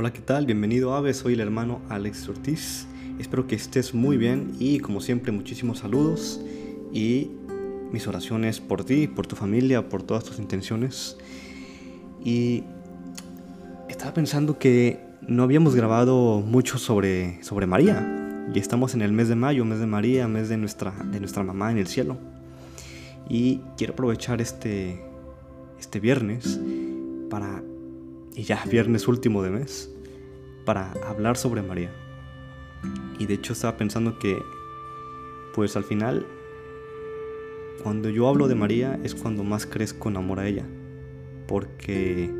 Hola, ¿qué tal? Bienvenido Ave, soy el hermano Alex Ortiz. Espero que estés muy bien y como siempre muchísimos saludos y mis oraciones por ti, por tu familia, por todas tus intenciones. Y estaba pensando que no habíamos grabado mucho sobre, sobre María y estamos en el mes de mayo, mes de María, mes de nuestra, de nuestra mamá en el cielo. Y quiero aprovechar este, este viernes para y ya viernes último de mes, para hablar sobre María. Y de hecho estaba pensando que, pues al final, cuando yo hablo de María es cuando más crezco en amor a ella. Porque,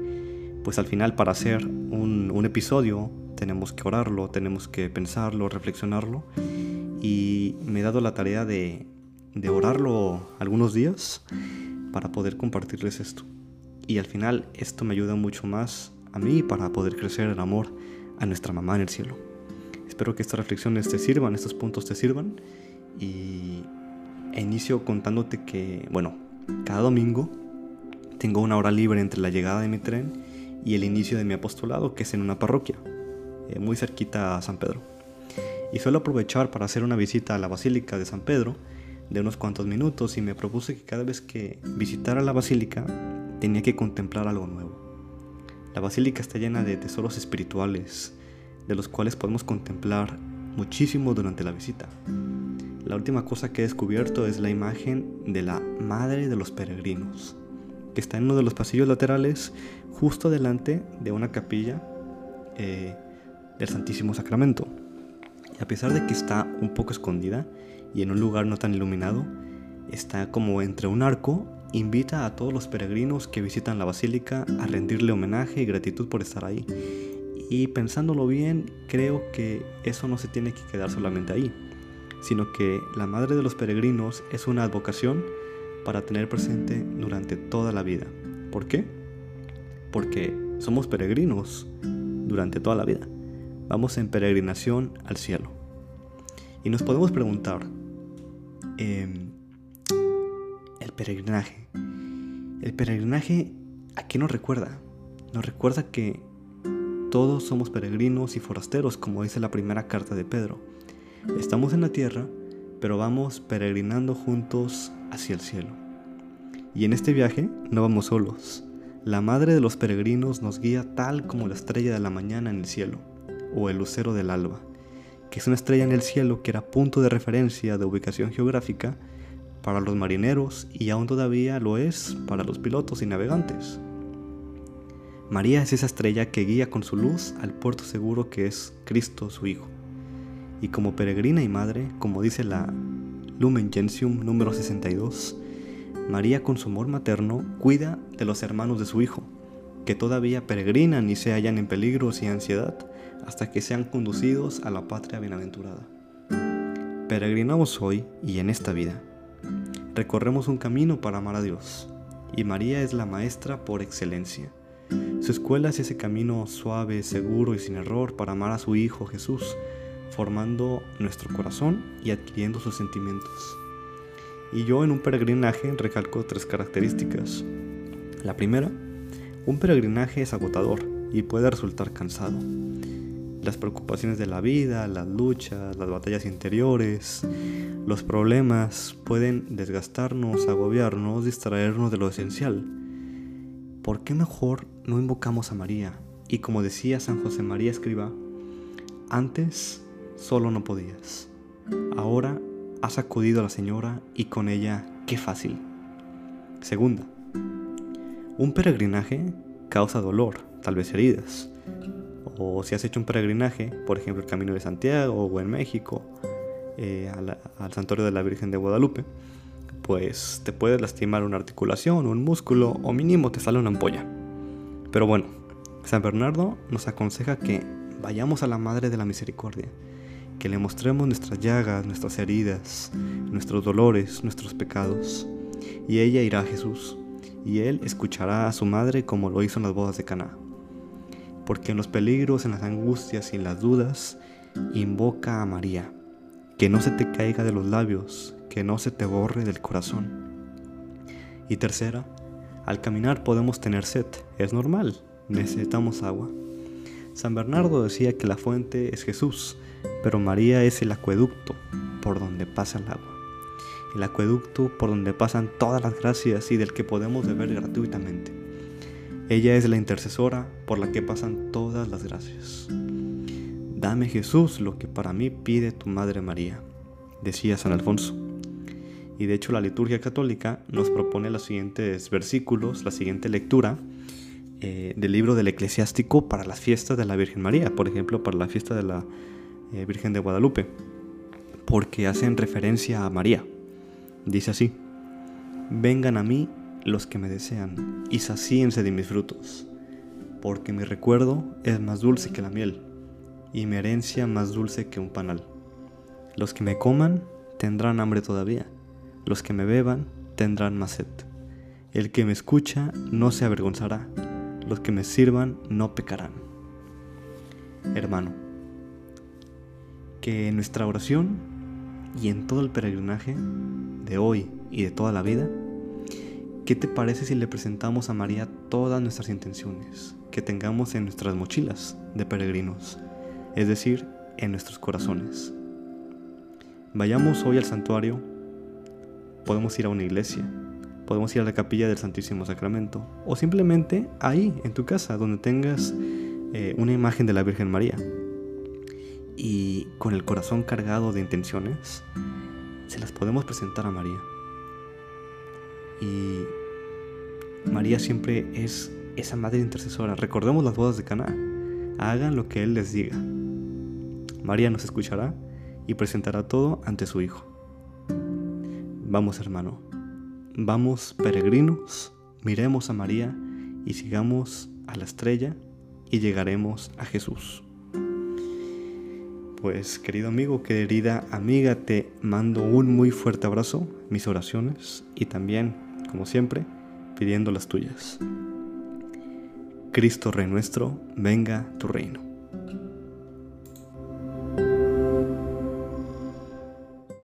pues al final para hacer un, episodio tenemos que orarlo, tenemos que pensarlo, reflexionarlo. Y me he dado la tarea de, de orarlo algunos días para poder compartirles esto. Y al final esto me ayuda mucho más a mí para poder crecer en amor a nuestra mamá en el cielo. Espero que estas reflexiones te sirvan, estos puntos te sirvan. Y inicio contándote que, bueno, cada domingo tengo una hora libre entre la llegada de mi tren y el inicio de mi apostolado, que es en una parroquia, eh, muy cerquita a San Pedro. Y suelo aprovechar para hacer una visita a la Basílica de San Pedro de unos cuantos minutos y me propuse que cada vez que visitara la basílica tenía que contemplar algo nuevo. La basílica está llena de tesoros espirituales, de los cuales podemos contemplar muchísimo durante la visita. La última cosa que he descubierto es la imagen de la Madre de los Peregrinos, que está en uno de los pasillos laterales justo delante de una capilla eh, del Santísimo Sacramento. Y a pesar de que está un poco escondida y en un lugar no tan iluminado, está como entre un arco invita a todos los peregrinos que visitan la basílica a rendirle homenaje y gratitud por estar ahí. Y pensándolo bien, creo que eso no se tiene que quedar solamente ahí, sino que la Madre de los Peregrinos es una advocación para tener presente durante toda la vida. ¿Por qué? Porque somos peregrinos durante toda la vida. Vamos en peregrinación al cielo. Y nos podemos preguntar, eh, el peregrinaje. El peregrinaje, ¿a qué nos recuerda? Nos recuerda que todos somos peregrinos y forasteros, como dice la primera carta de Pedro. Estamos en la tierra, pero vamos peregrinando juntos hacia el cielo. Y en este viaje no vamos solos. La madre de los peregrinos nos guía tal como la estrella de la mañana en el cielo, o el lucero del alba, que es una estrella en el cielo que era punto de referencia de ubicación geográfica para los marineros y aún todavía lo es para los pilotos y navegantes. María es esa estrella que guía con su luz al puerto seguro que es Cristo su Hijo. Y como peregrina y madre, como dice la Lumen Gentium número 62, María con su amor materno cuida de los hermanos de su Hijo, que todavía peregrinan y se hallan en peligros y ansiedad hasta que sean conducidos a la patria bienaventurada. Peregrinamos hoy y en esta vida Recorremos un camino para amar a Dios, y María es la maestra por excelencia. Su escuela es ese camino suave, seguro y sin error para amar a su Hijo Jesús, formando nuestro corazón y adquiriendo sus sentimientos. Y yo en un peregrinaje recalco tres características. La primera, un peregrinaje es agotador y puede resultar cansado las preocupaciones de la vida, las luchas, las batallas interiores, los problemas pueden desgastarnos, agobiarnos, distraernos de lo esencial. ¿Por qué mejor no invocamos a María? Y como decía San José María Escriba, antes solo no podías. Ahora has acudido a la Señora y con ella qué fácil. Segunda, un peregrinaje causa dolor, tal vez heridas o si has hecho un peregrinaje, por ejemplo el Camino de Santiago o en México, eh, al, Santuario de la Virgen de Guadalupe, pues te puedes lastimar una articulación, un músculo o mínimo te sale una ampolla. Pero bueno, San Bernardo nos aconseja que vayamos a la Madre de la Misericordia, que le mostremos nuestras llagas, nuestras heridas, nuestros dolores, nuestros pecados, y ella irá a Jesús, y él escuchará a su madre como lo hizo en las bodas de Caná. Porque en los peligros, en las angustias y en las dudas, invoca a María, que no se te caiga de los labios, que no se te borre del corazón. Y tercera, al caminar podemos tener sed, es normal, necesitamos agua. San Bernardo decía que la fuente es Jesús, pero María es el acueducto por donde pasa el agua. El acueducto por donde pasan todas las gracias y del que podemos beber gratuitamente. Ella es la intercesora por la que pasan todas las gracias. Dame Jesús lo que para mí pide tu Madre María, decía San Alfonso. Y de hecho la liturgia católica nos propone los siguientes versículos, la siguiente lectura eh, del libro del eclesiástico para las fiestas de la Virgen María, por ejemplo, para la fiesta de la eh, Virgen de Guadalupe, porque hacen referencia a María. Dice así, vengan a mí los que me desean y sacíense de mis frutos, porque mi recuerdo es más dulce que la miel y mi herencia más dulce que un panal. Los que me coman tendrán hambre todavía los que me beban tendrán más sed. El que me escucha no se avergonzará. Los que me sirvan no pecarán. Hermano, que en nuestra oración y en todo el peregrinaje de hoy y de toda la vida, ¿qué te parece si le presentamos a María todas nuestras intenciones que tengamos en nuestras mochilas de peregrinos, es decir, en nuestros corazones? Vayamos hoy al santuario podemos ir a una iglesia, podemos ir a la capilla del Santísimo Sacramento o simplemente ahí, en tu casa, donde tengas eh, una imagen de la Virgen María. Y con el corazón cargado de intenciones, se las podemos presentar a María. Y María siempre es esa madre intercesora. Recordemos las bodas de Caná. Hagan lo que Él les diga. María nos escuchará y presentará todo ante su Hijo. Vamos hermano, vamos peregrinos, miremos a María y sigamos a la estrella y llegaremos a Jesús. Pues querido amigo, querida amiga, te mando un muy fuerte abrazo, mis oraciones y también, como siempre, pidiendo las tuyas. Cristo Rey nuestro, venga tu reino.